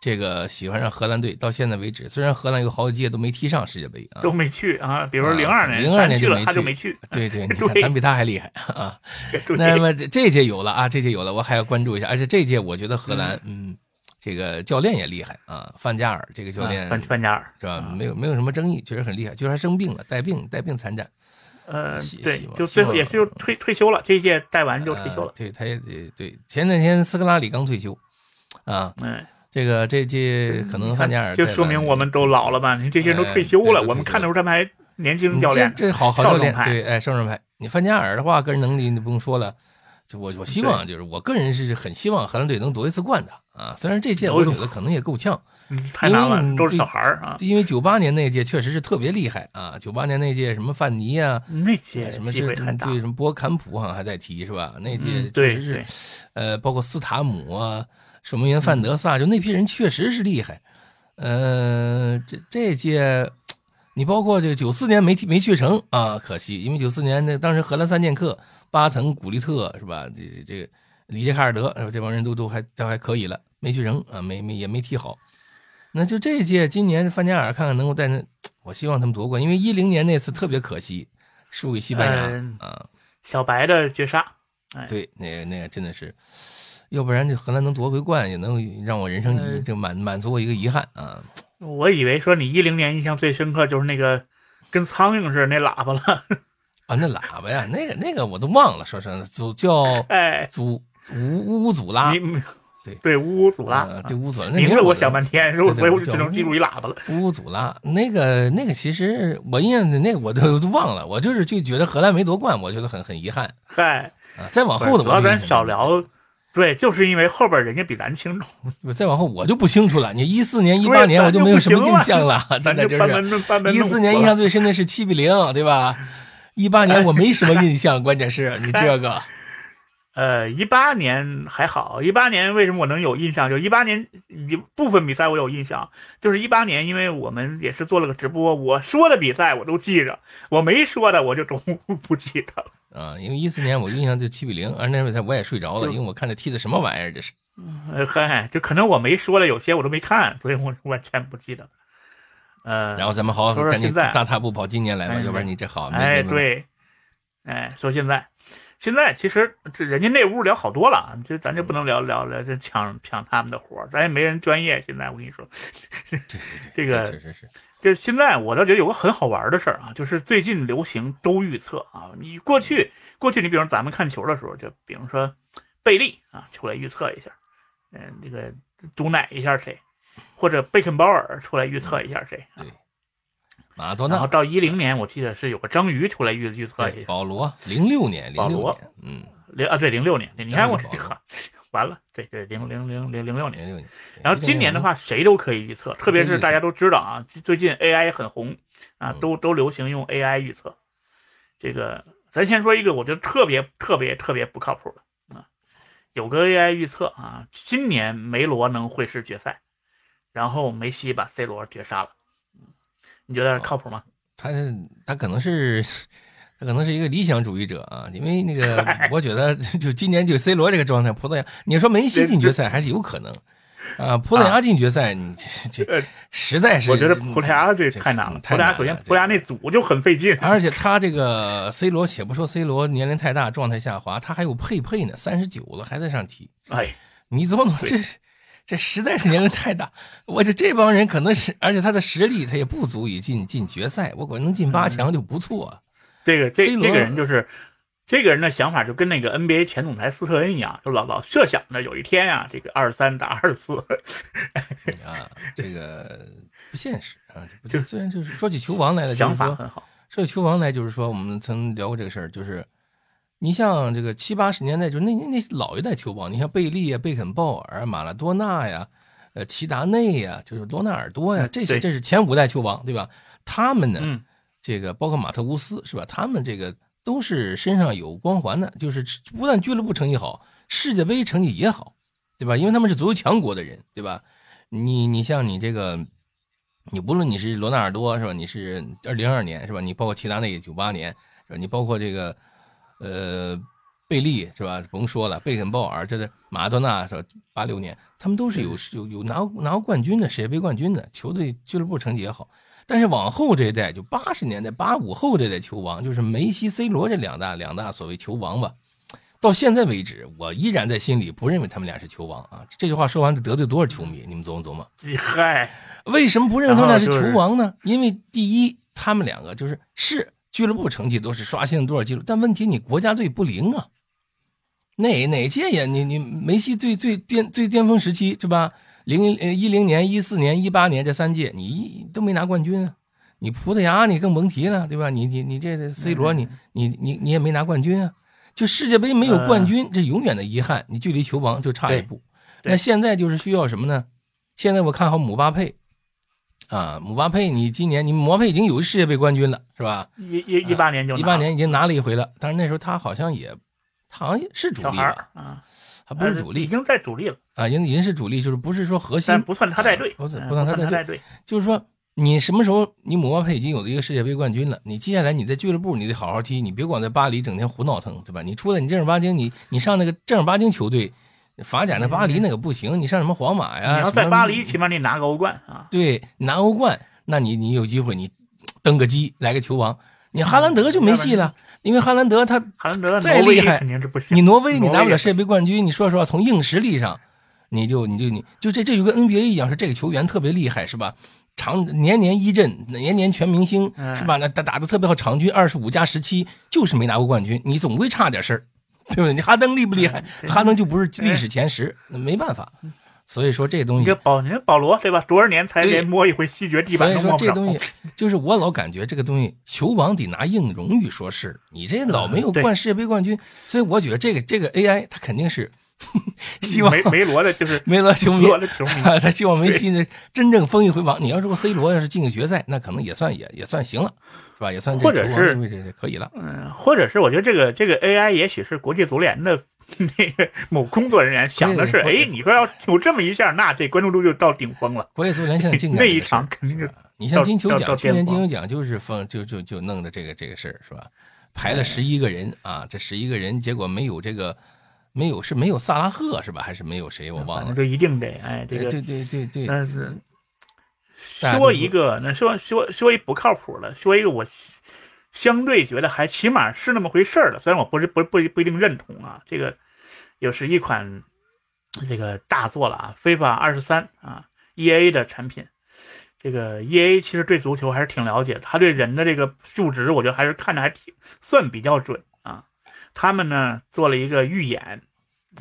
这个喜欢上荷兰队到现在为止，虽然荷兰有好几届都没踢上世界杯啊，都没去啊。比如说零二年，零二年就没去，没去。对对，你看咱比他还厉害啊。那么这这届有了啊，这届有了，我还要关注一下。而且这届我觉得荷兰，嗯，这个教练也厉害啊，范加尔这个教练，范范加尔是吧？没有没有什么争议，确实很厉害，就是他生病了，带病带病参战。呃，对，就最后也是就退退休了，这一届带完就退休了。对，他也对对，前两天斯科拉里刚退休啊。嗯。这个这届可能范加尔就说明我们都老了吧？你这些人都退休了，我们看的时候他们还年轻教练，这好好教练，对，哎，少壮派。你范加尔的话，个人能力你不用说了，就我我希望就是我个人是很希望荷兰队能夺一次冠的啊。虽然这届我觉得可能也够呛，太难了，都是小孩啊。因为九八年那届确实是特别厉害啊，九八年那届什么范尼啊，那届什么这对什么波坎普好像还在踢是吧？那届确实是，呃，包括斯塔姆啊。守门员范德萨，就那批人确实是厉害，呃，这这届，你包括这个九四年没没去成啊，可惜，因为九四年那当时荷兰三剑客巴滕、古利特是吧？这这个里杰卡尔德，这帮人都都还都还可以了，没去成啊，没没也没踢好。那就这届今年范加尔看看能够带那，我希望他们夺冠，因为一零年那次特别可惜，输给西班牙啊，小白的绝杀，哎，对，那个那个真的是。要不然这荷兰能夺回冠，也能让我人生遗就满满足我一个遗憾啊！我以为说你一零年印象最深刻就是那个跟苍蝇似的那喇叭了啊，那喇叭呀，那个那个我都忘了，说是祖叫哎祖乌乌祖拉，对对乌乌祖拉，对乌祖拉，名字我想半天，所以我就只能记住一喇叭了。乌乌祖拉，那个那个其实我印象的那个我都都忘了，我就是就觉得荷兰没夺冠，我觉得很很遗憾。嗨，再往后的，主要咱少聊。对，就是因为后边人家比咱清楚。再往后我就不清楚了。你一四年、一八年我就没有什么印象了，真的就是。一四年印象最深的是七比零，对吧？一八年我没什么印象，关键是 你这个。呃，一八年还好。一八年为什么我能有印象？就一八年一部分比赛我有印象，就是一八年，因为我们也是做了个直播，我说的比赛我都记着，我没说的我就都不记得了。啊，因为一四年我印象就七比零，而那比赛我也睡着了，因为我看这踢的什么玩意儿，这是。呃，嗨，就可能我没说了有些我都没看，所以我完全不记得。呃，然后咱们好好赶紧大踏步跑今年来吧，要不然你这好。哎，对，哎，说现在。现在其实这人家那屋聊好多了，就咱就不能聊聊了，这抢抢他们的活咱也没人专业。现在我跟你说，对对对，这个是是是。就现在我倒觉得有个很好玩的事儿啊，就是最近流行周预测啊。你过去过去，你比如咱们看球的时候，就比如说贝利啊出来预测一下，嗯，那个毒奶一下谁，或者贝肯鲍尔出来预测一下谁。对。马拉多纳，然后到一零年，我记得是有个章鱼出来预预测一下。保罗，零六年，保罗，嗯，零啊，对，零六年，你看我这个完了，对对，零零零零零六年，零六年。然后今年的话，谁都可以预测，特别是大家都知道啊，最近 AI 很红啊，都都流行用 AI 预测。这个咱先说一个，我觉得特别特别特别不靠谱的啊，有个 AI 预测啊，今年梅罗能会师决赛，然后梅西把 C 罗绝杀了。你觉得靠谱吗？他他可能是他可能是一个理想主义者啊，因为那个我觉得就今年就 C 罗这个状态，葡萄牙你说梅西进决赛还是有可能啊，葡萄牙进决赛你这这实在是我觉得葡萄牙这太难了。葡萄牙首先葡萄牙那组就很费劲，而且他这个 C 罗，且不说 C 罗年龄太大，状态下滑，他还有佩佩呢，三十九了还在上踢。哎，你琢磨这这实在是年龄太大。我这这帮人可能是，而且他的实力他也不足以进进决赛。我管能进八强就不错。这个这这个人就是，这个人的想法就跟那个 NBA 前总裁斯特恩一样，就老老设想着有一天啊，这个二三打二四。啊，这个不现实啊！就虽然就是说起球王来了，想法很好。说起球王来，就是说我们曾聊过这个事儿，就是。你像这个七八十年代，就那那那老一代球王，你像贝利啊、贝肯鲍尔、马拉多纳呀、呃齐达内呀，就是罗纳尔多呀，这些这是前五代球王，对吧？他们呢，这个包括马特乌斯是吧？他们这个都是身上有光环的，就是不但俱乐部成绩好，世界杯成绩也好，对吧？因为他们是足球强国的人，对吧？你你像你这个，你不论你是罗纳尔多是吧？你是二零二年是吧？你包括齐达内九八年是吧？你包括这个。呃，贝利是吧？甭说了，贝肯鲍尔，这是马拉多纳是吧？八六年，他们都是有有有拿拿过冠军的，世界杯冠军的，球队俱乐部成绩也好。但是往后这一代，就八十年代八五后这代球王，就是梅西、C 罗这两大两大所谓球王吧。到现在为止，我依然在心里不认为他们俩是球王啊。这句话说完，得罪多少球迷？你们琢磨琢磨。嗨，为什么不认为他们俩是球王呢？因为第一，他们两个就是是。俱乐部成绩都是刷新了多少记录？但问题你国家队不灵啊！哪哪届呀？你你梅西最最巅最巅峰时期是吧？零呃一零年、一四年、一八年这三届你一都没拿冠军啊！你葡萄牙你更甭提了，对吧？你你你这 C 罗你你你你也没拿冠军啊！就世界杯没有冠军，这永远的遗憾，你距离球王就差一步。那现在就是需要什么呢？现在我看好姆巴佩。啊，姆巴佩，你今年你姆巴佩已经有世界杯冠军了，是吧？一一一八年就一八年已经拿了一回了，但是那时候他好像也，他好像是主力吧？啊，他不是主力，已经在主力了啊，已经已经是主力，就是不是说核心，但不算他带队，不算不算他带队，就是说你什么时候你姆巴佩已经有了一个世界杯冠军了，你接下来你在俱乐部你得好好踢，你别光在巴黎整天胡闹腾，对吧？你出来你正儿八经你你上那个正儿八经球队。法甲那巴黎那个不行，你上什么皇马呀？你要在巴黎，起码你拿个欧冠啊！对，拿欧冠，那你你有机会，你登个基来个球王。你哈兰德就没戏了，因为哈兰德他哈兰德再厉害。你挪威你拿不了世界杯冠军，你说实话，从硬实力上，你就你就你就这这就跟 NBA 一样，是这个球员特别厉害，是吧？长年年一阵，年年全明星，是吧？那打打的特别好，场均二十五加十七，就是没拿过冠军，你总归差点事儿。对不对？你哈登厉不厉害？哈登就不是历史前十，那没办法。所以说这东西，你保你保罗对吧？多少年才连摸一回西决地板所以说这东西就是我老感觉这个东西，球王得拿硬荣誉说事你这老没有冠世界杯冠军，所以我觉得这个这个 AI 它肯定是 希望梅梅罗的就是梅罗球迷，球迷 他希望梅西呢真正封一回王。你要说 C 罗要是进个决赛，那可能也算也也算行了。是吧？也算或者是可以了。嗯，或者是我觉得这个这个 AI 也许是国际足联的那个某工作人员想的是，哎，你说要有这么一下，那这关注度就到顶峰了。国际足联现在进 那一场肯定是，你像金球奖，去年金球奖就是封就就就弄的这个这个事儿是吧？排了十一个人啊，这十一个人结果没有这个没有是没有萨拉赫是吧？还是没有谁我忘了？就一定得哎，这个对对对对，但是。说一个，那说说说一不靠谱的，说一个我相对觉得还起码是那么回事儿的，虽然我不是不不不一定认同啊。这个又是一款这个大作了啊，非法二十三啊，E A 的产品。这个 E A 其实对足球还是挺了解，他对人的这个数值，我觉得还是看着还挺算比较准啊。他们呢做了一个预演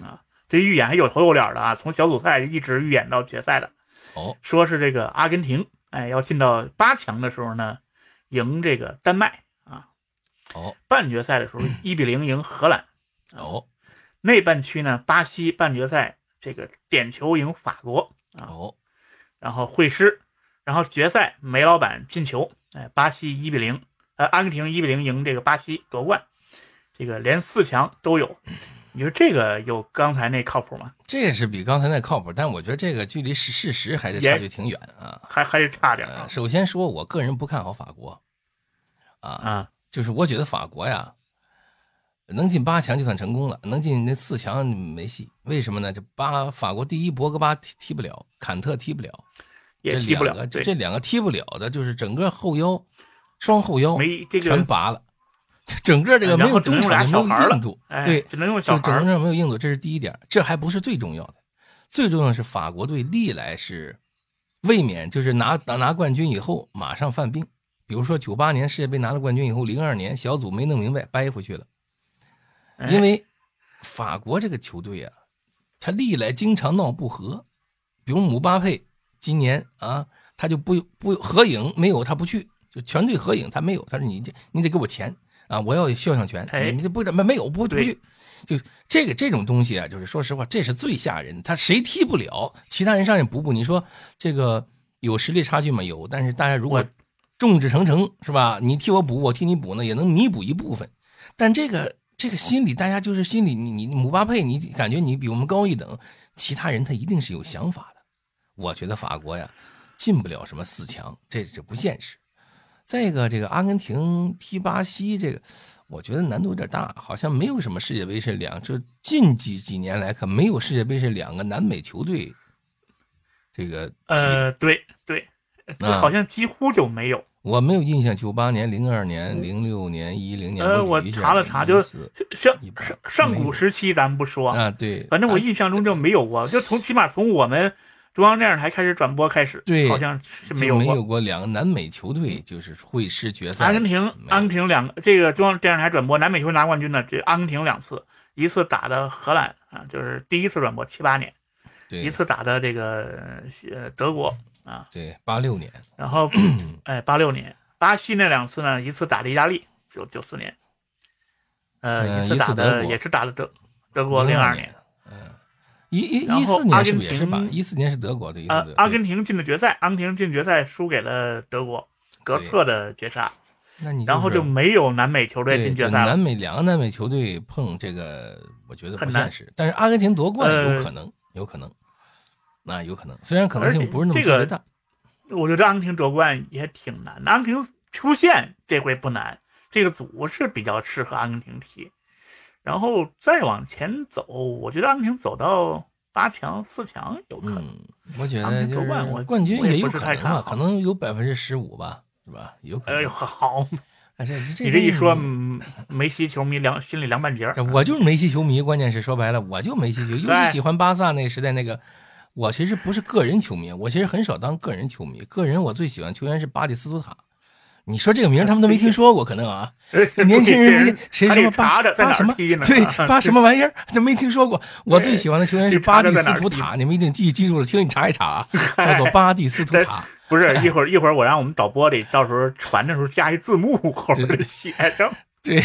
啊，这预演还有头有脸的啊，从小组赛一直预演到决赛的。哦，说是这个阿根廷，哎，要进到八强的时候呢，赢这个丹麦啊。哦，半决赛的时候 一比零赢荷兰。哦，内半区呢，巴西半决赛这个点球赢法国啊。哦，然后会师，然后决赛梅老板进球，哎，巴西一比零，呃，阿根廷一比零赢这个巴西夺冠，这个连四强都有。你说这个有刚才那靠谱吗？这个是比刚才那靠谱，但我觉得这个距离事事实还是差距挺远啊，还还是差点。首先说，我个人不看好法国，啊啊，就是我觉得法国呀，能进八强就算成功了，能进那四强没戏。为什么呢？这八法国第一，博格巴踢踢不了，坎特踢不了，也踢不了。这两个踢不了的，就是整个后腰，双后腰没这个全拔了。整个这个没有中场没有硬度，对，只能用小孩，整个没有硬度，这是第一点。这还不是最重要的，最重要的是法国队历来是卫冕，就是拿拿拿冠军以后马上犯病。比如说九八年世界杯拿了冠军以后，零二年小组没弄明白，掰回去了。因为法国这个球队啊，他历来经常闹不和，比如姆巴佩今年啊，他就不不合影没有他不去，就全队合影他没有，他说你这你得给我钱啊，我要肖像权，你们就不没没有不不去，就这个这种东西啊，就是说实话，这是最吓人。他谁踢不了，其他人上去补补，你说这个有实力差距吗？有，但是大家如果众志成城是吧？你替我补，我替你补呢，也能弥补一部分，但这个。这个心理，大家就是心里，你你姆巴佩，你感觉你比我们高一等，其他人他一定是有想法的。我觉得法国呀，进不了什么四强，这这不现实。再一个，这个阿根廷踢巴西，这个我觉得难度有点大，好像没有什么世界杯是两，就近几几年来可没有世界杯是两个南美球队。这个呃，对对，好像几乎就没有。我没有印象，九八年、零二年、零六年、一零年。呃，我查了查，就是上上上古时期，咱们不说啊。对，反正我印象中就没有过，就从 起码从我们中央电视台开始转播开始，对，好像是没有没有过两个南美球队就是会师决赛。阿根廷，阿根廷两个这个中央电视台转播南美球拿冠军呢，这阿根廷两次，一次打的荷兰啊，就是第一次转播七八年，一次打的这个呃德国。啊，对，八六年，然后，哎，八六年，巴西那两次呢，一次打的意大利，九九四年，呃，一次打的也是打的德德国，零二年，嗯，一一一四年是不是也是吧？一四年是德国的，啊，阿根廷进的决赛，阿根廷进决赛输给了德国，格策的绝杀，那你然后就没有南美球队进决赛了。南美两个南美球队碰这个，我觉得不现实，但是阿根廷夺冠有可能，有可能。那有可能，虽然可能性不是那么特别大，我觉得阿根廷夺冠也挺难的。阿根廷出线这回不难，这个组是比较适合阿根廷踢。然后再往前走，我觉得阿根廷走到八强、四强有可能。我觉得夺冠，冠军也有可能吧，可能有百分之十五吧，是吧？有可能。哎呦，好，这这你这一说，梅西球迷凉心里凉半截我就是梅西球迷，关键是说白了，我就梅西球，尤其喜欢巴萨那个时代那个。我其实不是个人球迷，我其实很少当个人球迷。个人我最喜欢球员是巴蒂斯图塔。你说这个名他们都没听说过，可能啊，年轻人没谁什么巴巴什么对巴什么玩意儿都没听说过。我最喜欢的球员是巴蒂斯图塔，你们一定记记住了，请你查一查啊，叫做巴蒂斯图塔。不是一会儿一会儿我让我们导播里到时候传的时候加一字幕后面写上。对，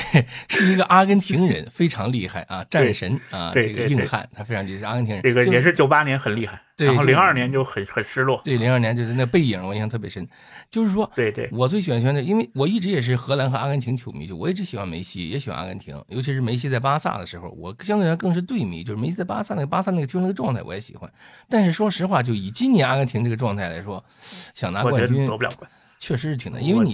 是一个阿根廷人，非常厉害啊，战神啊，这个硬汉，他非常厉害，阿根廷人。这个也是九八年很厉害，然后零二年就很很失落。对，零二年就是那背影，我印象特别深。就是说，对对，我最喜欢选的，因为我一直也是荷兰和阿根廷球迷，就我一直喜欢梅西，也喜欢阿根廷，尤其是梅西在巴萨的时候，我相对来更是队迷，就是梅西在巴萨那个巴萨那个球那个状态，我也喜欢。但是说实话，就以今年阿根廷这个状态来说，想拿冠军夺不了冠。确实是挺难，因为你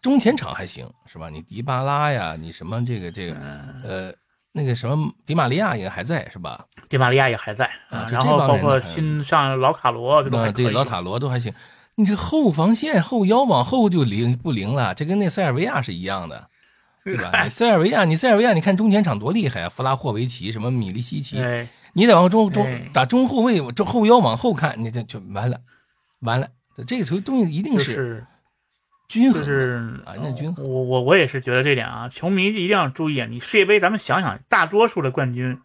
中前场还行是吧？你迪巴拉呀，你什么这个这个，呃，那个什么迪玛利亚也还在是吧？迪玛利亚也还在啊，然后包括新上老卡罗这都对，老塔罗都还行。你这后防线后腰往后就灵不灵了？这跟那塞尔维亚是一样的，对吧？塞尔维亚，你塞尔维亚，你看中前场多厉害啊！弗拉霍维奇什么米利西奇，你得往中中打中后卫，中后腰往后看，你这就完了，完了。这个球东西一定是。均衡啊，那均衡。我我我也是觉得这点啊，球迷一定要注意啊。你世界杯，咱们想想，大多数的冠军，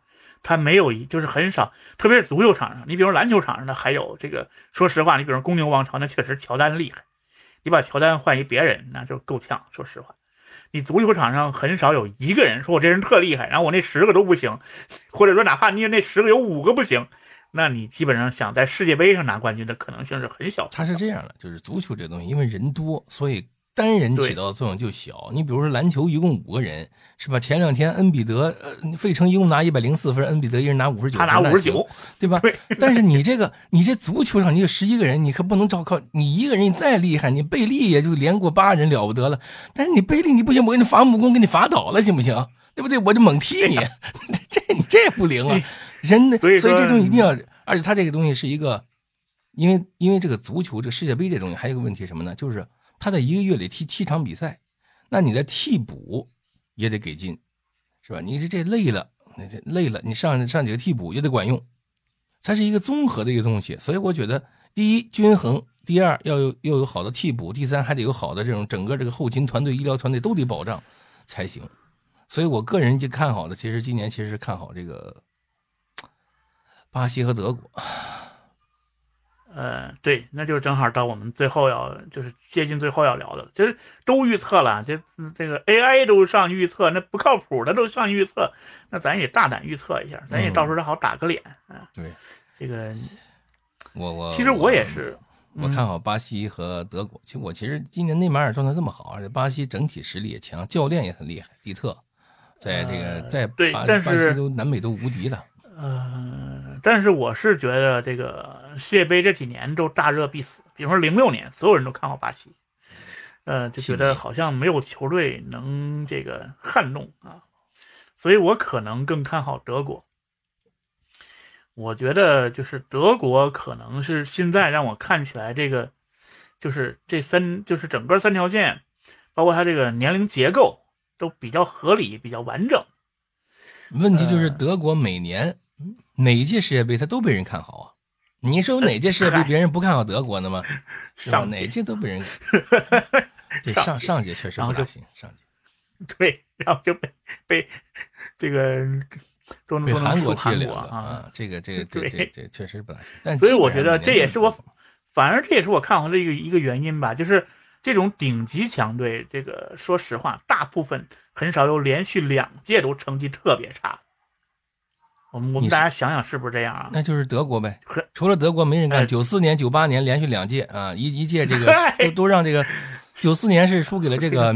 他没有一，就是很少，特别是足球场上。你比如篮球场上的，还有这个，说实话，你比如公牛王朝，那确实乔丹厉害。你把乔丹换一别人，那就够呛。说实话，你足球场上很少有一个人说我这人特厉害，然后我那十个都不行，或者说哪怕你那十个有五个不行。那你基本上想在世界杯上拿冠军的可能性是很小。它是这样的，就是足球这东西，因为人多，所以单人起到的作用就小。你比如说篮球，一共五个人，是吧？前两天恩比德，呃，费城一共拿一百零四分，恩比德一人拿五十九，他拿五十九，对吧？对。但是你这个，你这足球上你有十一个人，你可不能照靠你一个人，你再厉害，你贝利也就连过八人了不得了。但是你贝利你不行，我给你伐木工，给你伐倒了，行不行？对不对？我就猛踢你，这你这不灵啊！人的，所以这东西一定要。而且他这个东西是一个，因为因为这个足球这世界杯这东西还有个问题什么呢？就是他在一个月里踢七场比赛，那你的替补也得给劲，是吧？你这这累了，那这累了，你上上几个替补也得管用，它是一个综合的一个东西。所以我觉得，第一均衡，第二要有要有好的替补，第三还得有好的这种整个这个后勤团队、医疗团队都得保障才行。所以我个人就看好的，其实今年其实是看好这个巴西和德国。呃，对，那就正好到我们最后要，就是接近最后要聊的了。其实都预测了，这这个 AI 都上预测，那不靠谱的都上预测，那咱也大胆预测一下，咱也到时候好打个脸啊。对，这个我我其实我也是，我看好巴西和德国。其实我其实今年内马尔状态这么好，而且巴西整体实力也强，教练也很厉害，利特，在这个在巴西都南美都无敌了。呃，但是我是觉得这个世界杯这几年都大热必死，比如说零六年，所有人都看好巴西，呃，就觉得好像没有球队能这个撼动啊，所以我可能更看好德国。我觉得就是德国可能是现在让我看起来这个，就是这三就是整个三条线，包括它这个年龄结构都比较合理，比较完整。问题就是德国每年。哪一届世界杯他都被人看好啊？你说有哪届世界杯别人不看好德国的吗？上哪届都被人。对上上届确实不大行，上届。对，然后就被被这个都能被韩国踢了啊！这个这个这 这这确实不大行。但所以我觉得这也是我，反而这也是我看好的一个一个原因吧。就是这种顶级强队，这个说实话，大部分很少有连续两届都成绩特别差。我们我们大家想想是不是这样啊？那就是德国呗，除了德国没人干。九四年、九八年连续两届啊，一一届这个都都让这个，九四年是输给了这个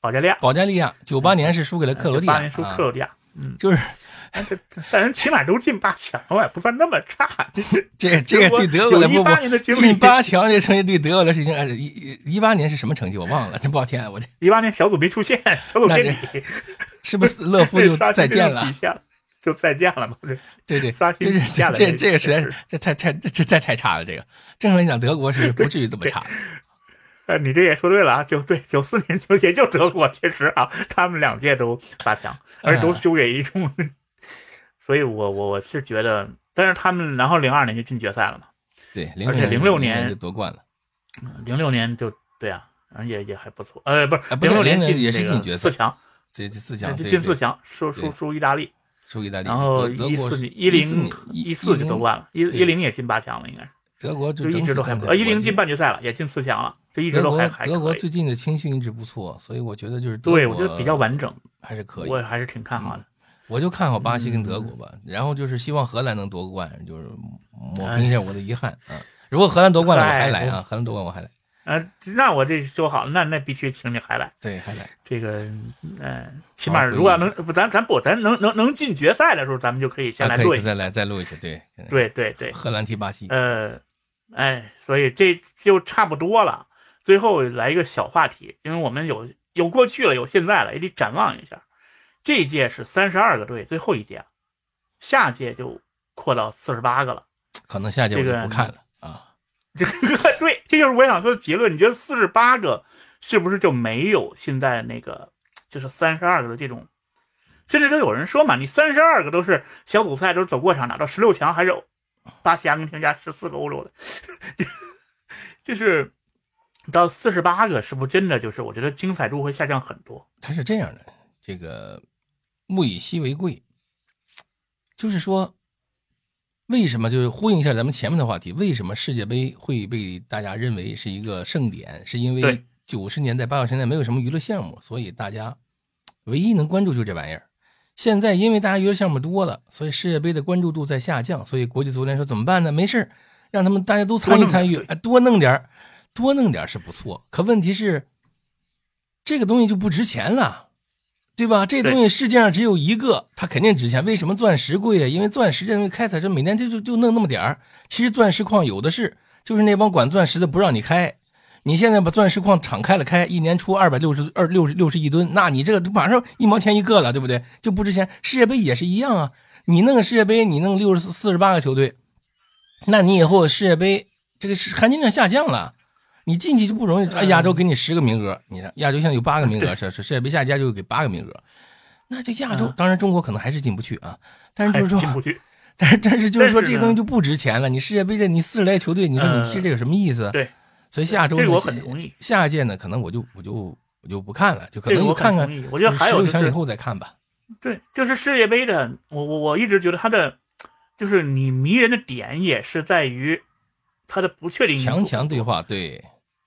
保加利亚，保加利亚，九八年是输给了克罗地亚，八年输克罗地亚，嗯，就是，但人起码都进八强了，不算那么差。这这个对德国来说，进八强这成绩对德国的事情，一一八年是什么成绩我忘了，真抱歉，我这一八年小组没出现，小组垫底，是不是勒夫 就再见了？就再见了嘛？对 对，刷新这这这个实在是这太太这这太太差了。这个正常来讲，德国是不至于这么差。呃，你这也说对了啊，就对，九四年就也就德国确实啊，他们两届都八强，而且都输给一中。所以我我我是觉得，但是他们然后零二年就进决赛了嘛？对，而且零六年就夺冠了。零六年就对啊，也也还不错。呃，不是零六年也是进决赛四强，这四强进四强，输输输意大利。输意大利，然后一四一零一四就夺冠了，一一零也进八强了，应该是。德国就一直都还不，呃，一零进半决赛了，也进四强了，就一直都还还德国最近的青训一直不错，所以我觉得就是对我觉得比较完整，还是可以，我还是挺看好的。我就看好巴西跟德国吧，然后就是希望荷兰能夺冠，就是抹平一下我的遗憾啊。如果荷兰夺冠了，我还来啊，荷兰夺冠我还来。呃，那我这说好了，那那必须请你还来。对，还来。这个，嗯，起码如果要能不，咱咱不，咱能能能进决赛的时候，咱们就可以先来录一下再来再录一下。对，对对对。荷兰踢巴西。呃，哎，所以这就差不多了。最后来一个小话题，因为我们有有过去了，有现在了，也得展望一下。这届是三十二个队，最后一届，下届就扩到四十八个了。可能下届我就不看了啊。这个 对，这就是我想说的结论。你觉得四十八个是不是就没有现在那个就是三十二个的这种？甚至都有人说嘛，你三十二个都是小组赛都是走过场，打到十六强还是巴西、阿根廷加十四个欧洲的，就是到四十八个，是不是真的就是我觉得精彩度会下降很多？它是这样的，这个物以稀为贵，就是说。为什么就是呼应一下咱们前面的话题？为什么世界杯会被大家认为是一个盛典？是因为九十年代、八九十年代没有什么娱乐项目，所以大家唯一能关注就这玩意儿。现在因为大家娱乐项目多了，所以世界杯的关注度在下降。所以国际足联说怎么办呢？没事让他们大家都参与参与，哎，多弄点多弄点是不错。可问题是，这个东西就不值钱了。对吧？这东西世界上只有一个，它肯定值钱。为什么钻石贵啊？因为钻石这东西开采，这每年就就就弄那么点儿。其实钻石矿有的是，就是那帮管钻石的不让你开。你现在把钻石矿敞开了开，一年出二百六十二六六十亿吨，那你这个马上一毛钱一个了，对不对？就不值钱。世界杯也是一样啊，你弄个世界杯，你弄六十四四十八个球队，那你以后世界杯这个含金量下降了。你进去就不容易，哎亚洲给你十个名额，你看亚洲现在有八个名额，是是世界杯下家就给八个名额，那就亚洲当然中国可能还是进不去啊，但是就是说进不去，但是但是就是说这个东西就不值钱了。你世界杯这你四十来球队，你说你踢这有什么意思？对，所以下周这我很同意。下届呢，可能我就我就我就不看了，就可能我看看。我觉得还有就是十六强以后再看吧。对，就是世界杯的，我我我一直觉得它的，就是你迷人的点也是在于它的不确定因素强强对话，对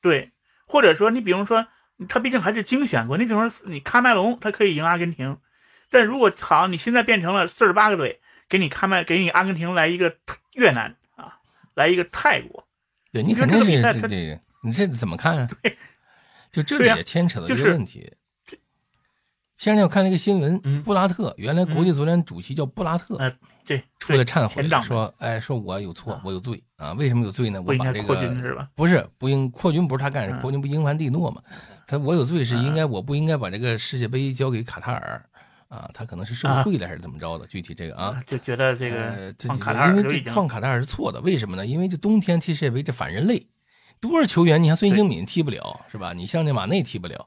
对，或者说你比如说，他毕竟还是精选过，你比如说你喀麦隆，他可以赢阿根廷，但如果好，你现在变成了四十八个队，给你喀麦给你阿根廷来一个越南啊，来一个泰国，对，你肯定是这个比赛你这怎么看啊？对就这里也牵扯到一就是个问题。前两天我看了一个新闻，嗯布拉特原来国际足联主席叫布拉特，呃，对出来忏悔说，哎，说我有错啊，我有罪啊！为什么有罪呢？我把这个？不是不应扩军不是他干的，嗯扩军不英凡蒂诺嘛？他我有罪是应嗯该我不应该把这个世界杯交给卡塔尔啊？他可能是受啊贿了还是怎么着的？具体这个啊，就觉得这呃个这这放卡塔尔因为这放卡塔尔是错的，为什么呢？因为这冬天踢世界杯这反人类，多少球员你像孙兴敏踢不了是吧？你像这马内踢不了。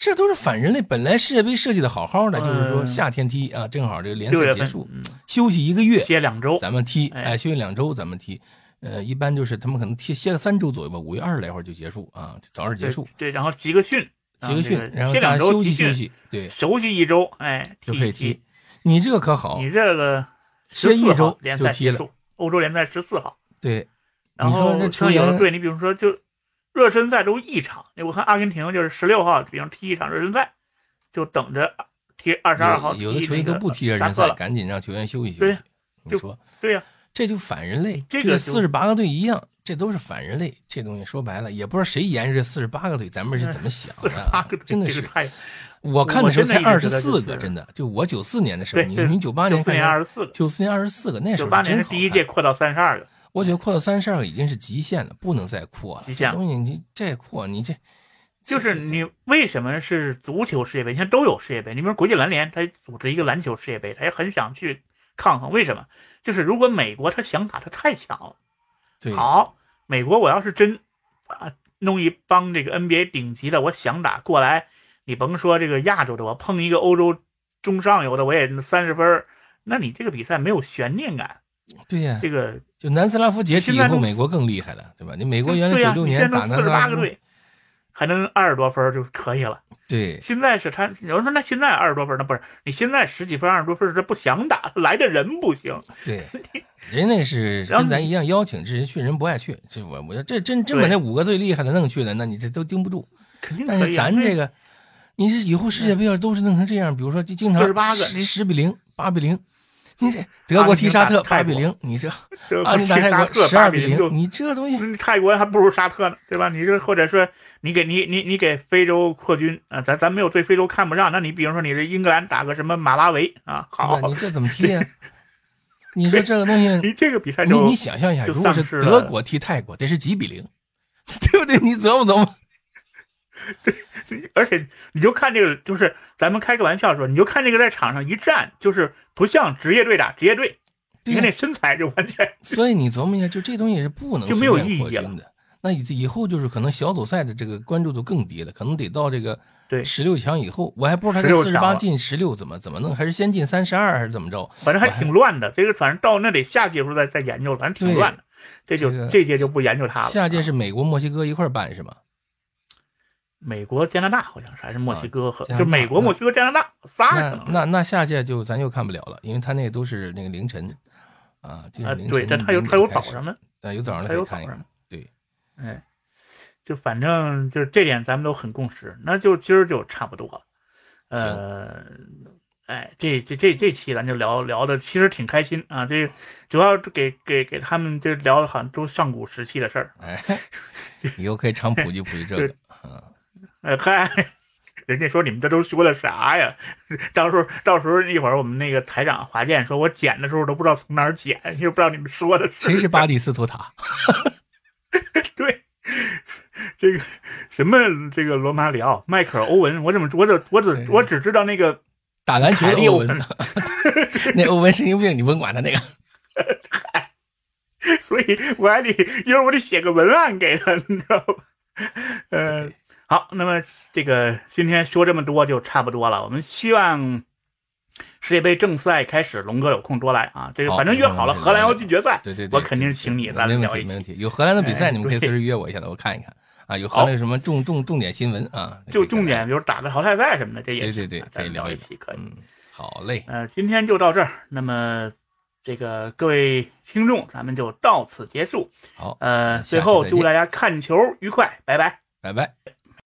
这都是反人类。本来世界杯设计的好好的，就是说嗯夏天踢啊，正好这个联赛结束，嗯休息一个月，歇两周，咱们踢，哎哎，休息两周，咱们踢。呃，一般就是他们可能踢歇个三周左右吧，五月二十来会儿就结束啊，早点结束，对，然后集个训，集个训，然后歇两周大家休息休息，对，休息一周，哎，就可以踢踢。你这个可好，你这个歇一周联就踢了欧洲联赛十四号。对，然你说后这球员像有的队，你比如说就热身赛都一场，我看阿根廷就是十六号，比方踢一场热身赛，就等着踢二十二号踢有有的球队都不踢热身赛，了。赶紧让球员休息休息。你说对呀、这就反人类，这个四十八个队一样，这都是反人类。这东西说白了，也不知道谁研制这四十八个队，咱们是怎么 想的？真的是我看的时候才二十四个，真的。就我九四年的时候，你你九八年九四年二十四个，九四年二十四个，那时九八年候真是第一届，扩到三十二个，我觉得扩到三十二个已经是极限了，不能再扩了。极限了这东西你再扩，你这就是你为什么是足球世界杯？你看都有世界杯，你比如国际篮联，他组织一个篮球世界杯，他也很想去抗衡。为什么？就是如果美国他想打，他太强了。对好，美国我要是真啊弄一帮这个 NBA 顶级的，我想打过来，你甭说这个亚洲的，我碰一个欧洲中上游的，我也三十分那你这个比赛没有悬念感。对呀，这个就南斯拉夫解体以后，美国更厉害了，对吧？你美国原来九六年打南斯拉夫四十八个，队，还能二十多分就可以了。对现在是他，有人说那现在二十多分，那不是你现在十几分、二十多分儿，他不想打，来的人不行。对，人那是跟咱一样邀请制，人去人不爱去。这我我这真真把那五个最厉害的弄去了，那你这都盯不住。但是肯定可以啊。咱这个，你是以后世界杯要都是弄成这样，比如说就经常48个你十比零、八比零，你这德国踢沙特八比零，你这这阿根廷打泰国十二比零，你这东西嗯泰国还不如沙特呢，对吧？你这或者说你给你你你给非洲扩军啊，咱咱没有对非洲看不上，那你比如说你这英格兰打个什么马拉维啊，好你这怎么踢呀？你说这个东西，你这个比赛就你你想象一下，就如果是德国踢泰国，得是几比零，对不对？你琢磨琢磨。对而且你就看这个，就是咱们开个玩笑说，你就看这个在场上一站，就是不像职业队打职业队，你看那身材就完全 所以你琢磨一下，就这东西是不能就没有意义了。那以以后就是可能小组赛的这个关注度更低了，可能得到这个对十六强以后，我还不知道他这16四十八进十六怎么怎么弄，还是先进三十二还是怎么着？反正还挺乱的。这个反正到那得下届时候再再研究，反正挺乱的。这就这个这届就不研究它了。啊下届是美国、墨西哥一块儿办是吗？美国、加拿大好像是还是墨西哥和就美国、墨西哥、加拿大仨可那能。那那下届就咱就看不了了，因为他那都是那个凌晨啊，就是啊，凌晨对，这他有他有早上的，啊，有早上的他。有早上的。对，哎，就反正就是这点咱们都很共识，那就今儿就差不多了。呃，哎，这这这这期咱就聊聊的其实挺开心啊，这主要是给给给他们就聊的好像都上古时期的事儿。哎，以后可以常普及普及这个 啊。哎嗨，人家说你们这都说了啥呀？到时候到时候一会儿我们那个台长华健说，我剪的时候都不知道从哪儿剪，又不知道你们说的谁是巴蒂斯图塔？对，这个什么这个罗马里奥、迈克尔·欧文，我怎么我只我只我只知道那个打篮球的欧文凯利欧文，那欧文神经病，你甭管他那个。所以我还得一会儿我得写个文案给他，你知道吧？呃，好，那么这个今天说这么多就差不多了。我们希望世界杯正赛开始，龙哥有空多来啊。这个反正约好了，荷兰要进决赛，对对对，我肯定请你，咱们聊一没问题。有荷兰的比赛，你们可以随时约我一下的，我看一看啊。有荷兰什么重重重点新闻啊？就重点，比如打个淘汰赛什么的，这也对对对，可以聊一期，可以。好嘞，呃，今天就到这儿。那么这个各位听众，咱们就到此结束。好，呃，最后祝大家看球愉快，拜拜，拜拜。